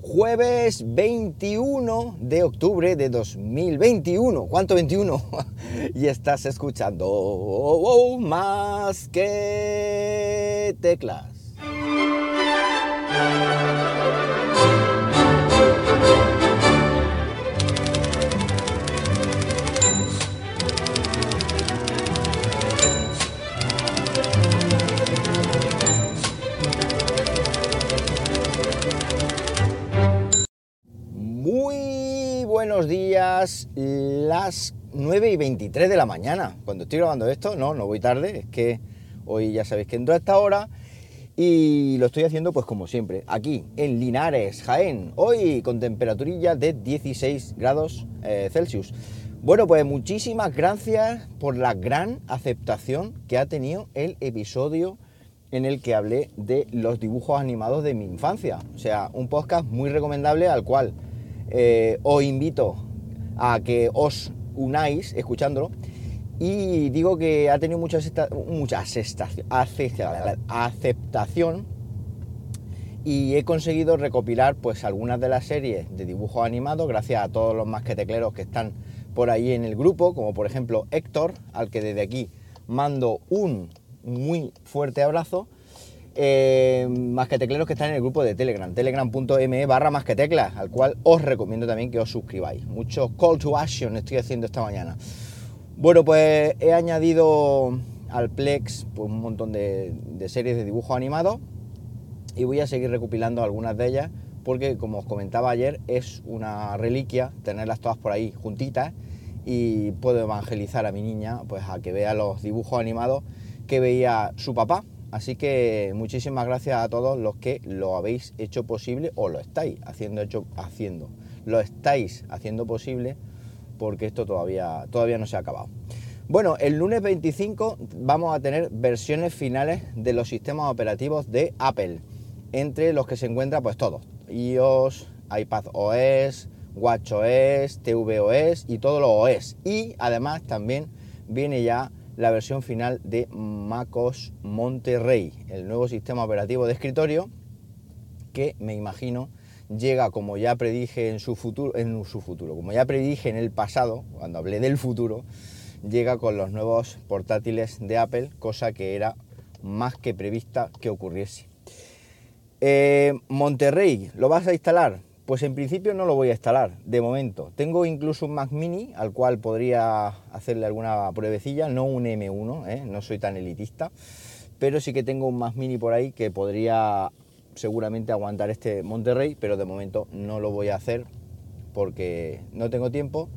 jueves 21 de octubre de 2021. ¿Cuánto 21? y estás escuchando más que teclas. Las 9 y 23 de la mañana. Cuando estoy grabando esto, no, no voy tarde, es que hoy ya sabéis que entro a esta hora y lo estoy haciendo pues como siempre, aquí en Linares, Jaén, hoy con temperaturilla de 16 grados eh, Celsius. Bueno, pues muchísimas gracias por la gran aceptación que ha tenido el episodio en el que hablé de los dibujos animados de mi infancia. O sea, un podcast muy recomendable al cual eh, os invito a que os unáis escuchándolo. Y digo que ha tenido mucha, aceptación y he conseguido recopilar pues algunas de las series de dibujos animados gracias a todos los masquetecleros que están por ahí en el grupo, como por ejemplo Héctor, al que desde aquí mando un muy fuerte abrazo eh, masquetecleros que están en el grupo de Telegram, telegram.me barra masqueteclas, al cual os recomiendo también que os suscribáis. Muchos call to action estoy haciendo esta mañana. Bueno, pues he añadido al Plex pues, un montón de, series de dibujos animados y voy a seguir recopilando algunas de ellas porque, como os comentaba ayer, es una reliquia tenerlas todas por ahí juntitas y puedo evangelizar a mi niña pues a que vea los dibujos animados que veía su papá Así que muchísimas gracias a todos los que lo habéis hecho posible o lo estáis haciendo, hecho, haciendo. Lo estáis haciendo posible porque esto todavía, todavía no se ha acabado. Bueno, el lunes 25 vamos a tener versiones finales de los sistemas operativos de Apple, entre los que se encuentra pues todos, iOS, iPadOS, WatchOS, tvOS y todos los OS. Y además también viene ya la versión final de MacOS Monterrey, el nuevo sistema operativo de escritorio que me imagino llega como ya predije en su futuro, en su futuro, como ya predije en el pasado, cuando hablé del futuro, llega con los nuevos portátiles de Apple, cosa que era más que prevista que ocurriese. Eh, Monterrey, ¿lo vas a instalar? Pues en principio no lo voy a instalar, de momento. Tengo incluso un Mac Mini al cual podría hacerle alguna pruebecilla, no un M1, ¿eh? no soy tan elitista, pero sí que tengo un Mac Mini por ahí que podría seguramente aguantar este Monterrey, pero de momento no lo voy a hacer porque no tengo tiempo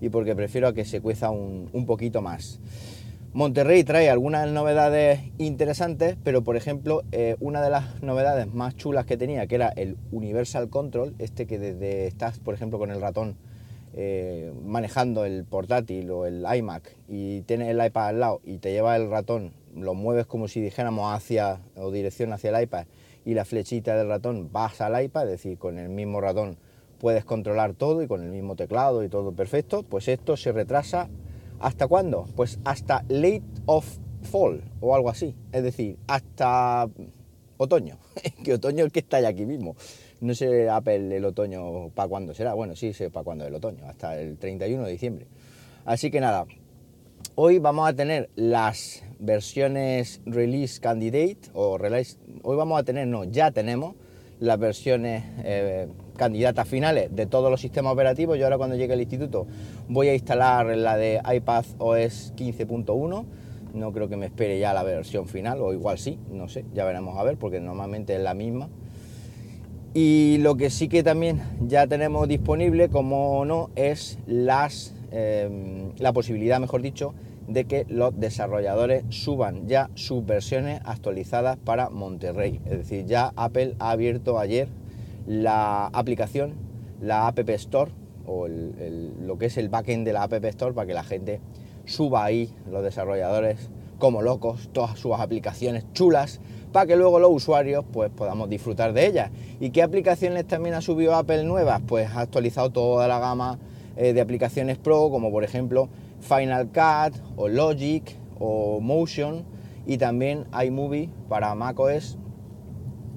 y porque prefiero a que se cueza un, un poquito más. Monterrey trae algunas novedades interesantes, pero por ejemplo, eh, una de las novedades más chulas que tenía, que era el Universal Control, este que desde estás, por ejemplo, con el ratón eh, manejando el portátil o el iMac y tienes el iPad al lado y te lleva el ratón, lo mueves como si dijéramos hacia o dirección hacia el iPad y la flechita del ratón vas al iPad, es decir, con el mismo ratón puedes controlar todo y con el mismo teclado y todo perfecto, pues esto se retrasa ¿Hasta cuándo? Pues hasta late of fall o algo así. Es decir, hasta otoño. que otoño es que está ya aquí mismo. No sé Apple el otoño para cuándo será. Bueno, sí sé para cuándo el otoño, hasta el 31 de diciembre. Así que nada, hoy vamos a tener las versiones release candidate o release. Hoy vamos a tener, no, ya tenemos las versiones eh, candidatas finales de todos los sistemas operativos. Yo ahora cuando llegue al instituto voy a instalar la de iPad OS 15.1. No creo que me espere ya la versión final, o igual sí, no sé, ya veremos a ver, porque normalmente es la misma. Y lo que sí que también ya tenemos disponible, como no, es las, em, la posibilidad, mejor dicho, de que los desarrolladores suban ya sus versiones actualizadas para Monterrey. Es decir, ya Apple ha abierto ayer la aplicación, la App Store o lo que es el backend de la App Store para que la gente suba ahí, los desarrolladores como locos, todas sus aplicaciones chulas para que luego los usuarios pues podamos disfrutar de ellas. ¿Y qué aplicaciones también ha subido Apple nuevas? Pues ha actualizado toda la gama eh, de aplicaciones Pro, como por ejemplo Final Cut o Logic o Motion y también iMovie para macOS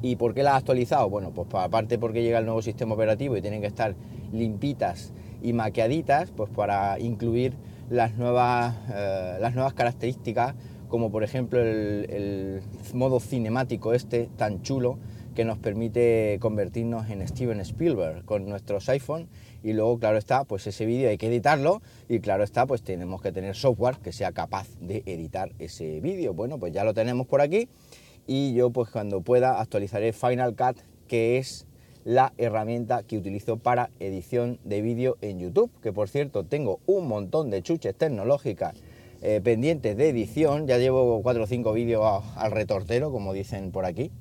¿Y por qué las ha actualizado? Bueno, pues aparte porque llega el nuevo sistema operativo y tienen que estar limpitas y maqueaditas, pues para incluir las nuevas, eh, las nuevas características, como por ejemplo el, modo cinemático este tan chulo que nos permite convertirnos en Steven Spielberg con nuestros iPhone. Y luego claro está pues ese vídeo hay que editarlo y claro está pues tenemos que tener software que sea capaz de editar ese vídeo. Bueno pues ya lo tenemos por aquí y yo pues cuando pueda actualizaré Final Cut que es la herramienta que utilizo para edición de vídeo en YouTube, que por cierto tengo un montón de chuches tecnológicas eh, pendientes de edición, ya llevo 4 o 5 vídeos al retortero, como dicen por aquí,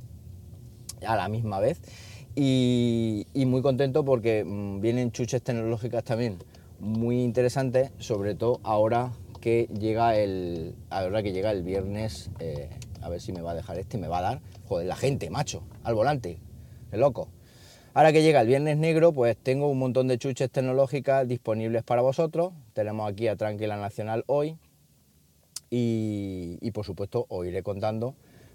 a la misma vez, y, muy contento porque mm, vienen chuches tecnológicas también muy interesantes, sobre todo ahora que llega el, ahora que llega el viernes, eh, a ver si me va a dejar este, me va a dar, joder, la gente, macho, al volante, el loco. Ahora que llega el Viernes Negro, pues tengo un montón de chuches tecnológicas disponibles para vosotros. Tenemos aquí a Tranquila Nacional hoy y, por supuesto os iré contando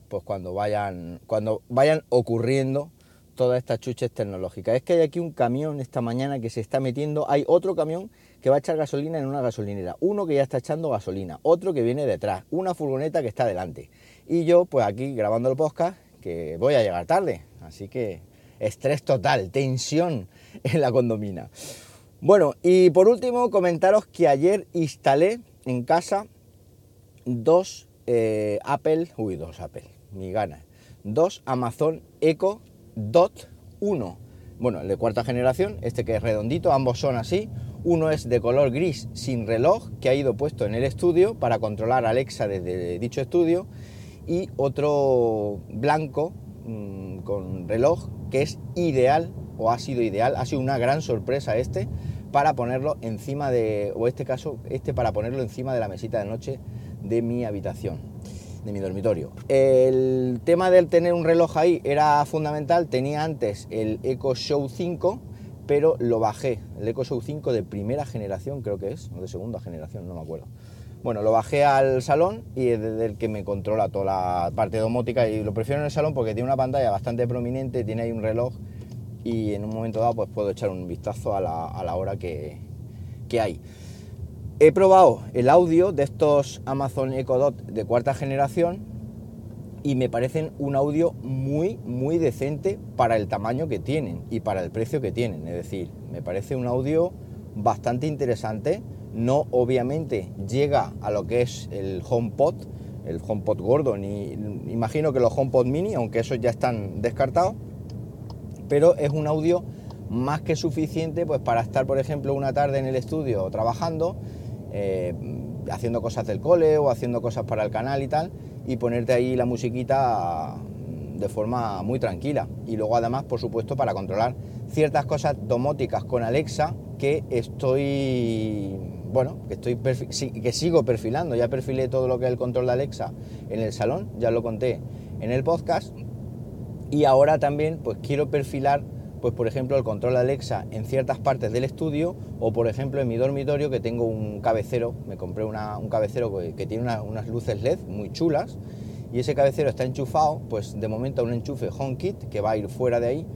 pues cuando vayan, cuando vayan ocurriendo todas estas chuches tecnológicas. Es que hay aquí un camión esta mañana que se está metiendo, hay otro camión que va a echar gasolina en una gasolinera, uno que ya está echando gasolina, otro que viene detrás, una furgoneta que está delante. Y yo pues aquí grabando el podcast que voy a llegar tarde, así que estrés total, tensión en la condomina. Bueno, y por último comentaros que ayer instalé en casa dos eh, Apple, uy, dos Apple, mi gana, dos Amazon Echo Dot 1. Bueno, el de cuarta generación, este que es redondito, ambos son así. Uno es de color gris sin reloj que ha ido puesto en el estudio para controlar Alexa desde dicho estudio y otro blanco mm, con reloj que es ideal o ha sido ideal, ha sido una gran sorpresa este para ponerlo encima de, o este caso, este para ponerlo encima de la mesita de noche de mi habitación, de mi dormitorio. El tema del tener un reloj ahí era fundamental, tenía antes el Echo Show 5, pero lo bajé, el Echo Show 5 de primera generación creo que es, o de segunda generación, no me acuerdo. Bueno, lo bajé al salón y es desde el que me controla toda la parte domótica y lo prefiero en el salón porque tiene una pantalla bastante prominente, tiene ahí un reloj y en un momento dado pues puedo echar un vistazo a la, hora que, hay. He probado el audio de estos Amazon Echo Dot de cuarta generación y me parecen un audio muy, muy decente para el tamaño que tienen y para el precio que tienen. Es decir, me parece un audio bastante interesante no obviamente llega a lo que es el HomePod, el HomePod gordo, ni imagino que los HomePod mini, aunque esos ya están descartados, pero es un audio más que suficiente pues para estar, por ejemplo, una tarde en el estudio trabajando, eh, haciendo cosas del cole o haciendo cosas para el canal y tal, y ponerte ahí la musiquita de forma muy tranquila. Y luego además, por supuesto, para controlar ciertas cosas domóticas con Alexa que estoy bueno, que, estoy que sigo perfilando, ya perfilé todo lo que es el control de Alexa en el salón, ya lo conté en el podcast, y ahora también pues quiero perfilar, pues por ejemplo, el control Alexa en ciertas partes del estudio, o por ejemplo en mi dormitorio que tengo un cabecero, me compré un cabecero que, tiene unas luces LED muy chulas, y ese cabecero está enchufado, pues de momento a un enchufe HomeKit que va a ir fuera de ahí,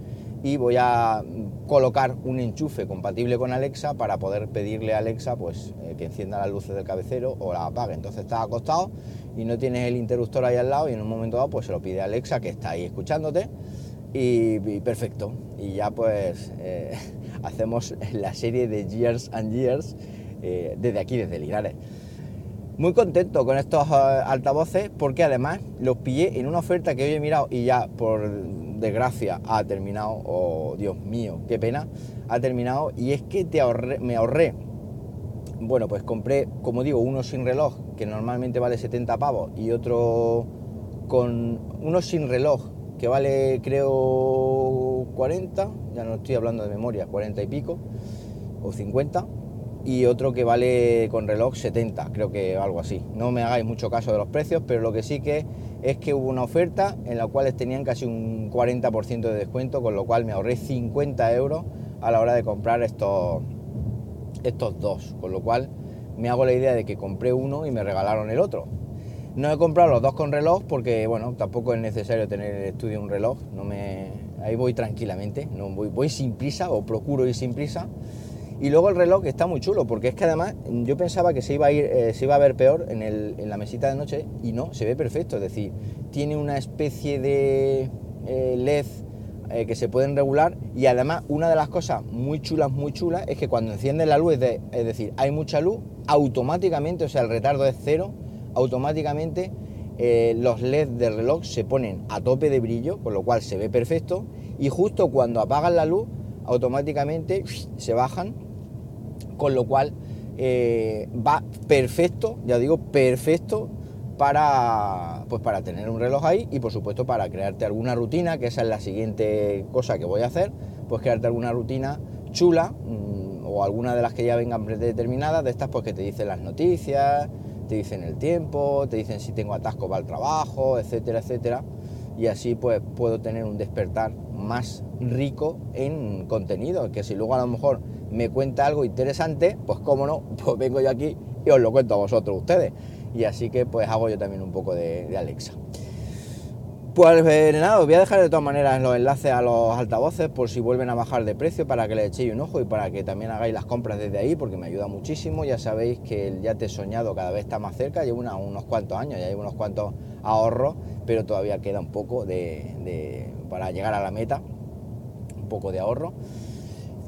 y voy a colocar un enchufe compatible con Alexa para poder pedirle a Alexa pues, eh, que encienda las luces del cabecero o la apague. Entonces estás acostado y no tienes el interruptor ahí al lado y en un momento dado pues se lo pide a Alexa que está ahí escuchándote y, perfecto. Y ya pues eh, hacemos la serie de Years and Years eh, desde aquí, desde Linares. Muy contento con estos altavoces porque además los pillé en una oferta que hoy he mirado y ya por desgracia ha terminado, oh Dios mío, qué pena, ha terminado y es que te me ahorré, bueno, pues compré, como digo, uno sin reloj, que normalmente vale 70 pavos, y otro con uno sin reloj, que vale creo 40, ya no estoy hablando de memoria, 40 y pico, o 50, y otro que vale con reloj 70, creo que algo así. No me hagáis mucho caso de los precios, pero lo que sí que es que hubo una oferta en la cual tenían casi un 40% de descuento, con lo cual me ahorré 50 euros a la hora de comprar estos, estos dos, con lo cual me hago la idea de que compré uno y me regalaron el otro. No he comprado los dos con reloj porque, bueno, tampoco es necesario tener en el estudio un reloj. No me, ahí voy tranquilamente, no voy, sin prisa o procuro ir sin prisa. Y luego el reloj está muy chulo, porque es que además yo pensaba que se iba a, ir, eh, se iba a ver peor en, el, en, la mesita de noche y no, se ve perfecto. Es decir, tiene una especie de eh, LED eh, que se pueden regular y además una de las cosas muy chulas, muy chulas, es que cuando enciende la luz, es, es decir, hay mucha luz, automáticamente, o sea, el retardo es cero, automáticamente los LEDs del reloj se ponen a tope de brillo, con lo cual se ve perfecto y justo cuando apagan la luz, automáticamente se bajan con lo cual eh, va perfecto, ya digo, perfecto para, pues para tener un reloj ahí y por supuesto para crearte alguna rutina, que esa es la siguiente cosa que voy a hacer, pues crearte alguna rutina chula mm, o alguna de las que ya vengan predeterminadas, de estas pues que te dicen las noticias, te dicen el tiempo, te dicen si tengo atasco para el trabajo, etcétera, etcétera. Y así pues puedo tener un despertar más rico en contenido, que si luego a lo mejor me cuenta algo interesante, pues cómo no, pues vengo yo aquí y os lo cuento a vosotros ustedes. Y así que pues hago yo también un poco de, Alexa. Pues eh, nada, os voy a dejar de todas maneras los enlaces a los altavoces por si vuelven a bajar de precio para que le echéis un ojo y para que también hagáis las compras desde ahí porque me ayuda muchísimo. Ya sabéis que el yate soñado cada vez está más cerca, llevo unos cuantos años, ya llevo unos cuantos ahorros, pero todavía queda un poco de, para llegar a la meta, un poco de ahorro.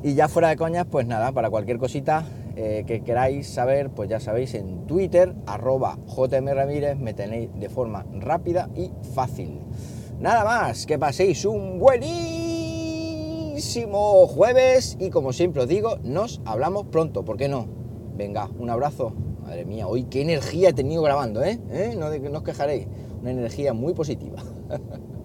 Y ya fuera de coñas, pues nada, para cualquier cosita eh, que queráis saber, pues ya sabéis, en Twitter, arroba JM Ramírez, me tenéis de forma rápida y fácil. Nada más, que paséis un buenísimo jueves y como siempre os digo, nos hablamos pronto, ¿por qué no? Venga, un abrazo. Madre mía, hoy qué energía he tenido grabando, ¿eh? ¿Eh? No os quejaréis, una energía muy positiva.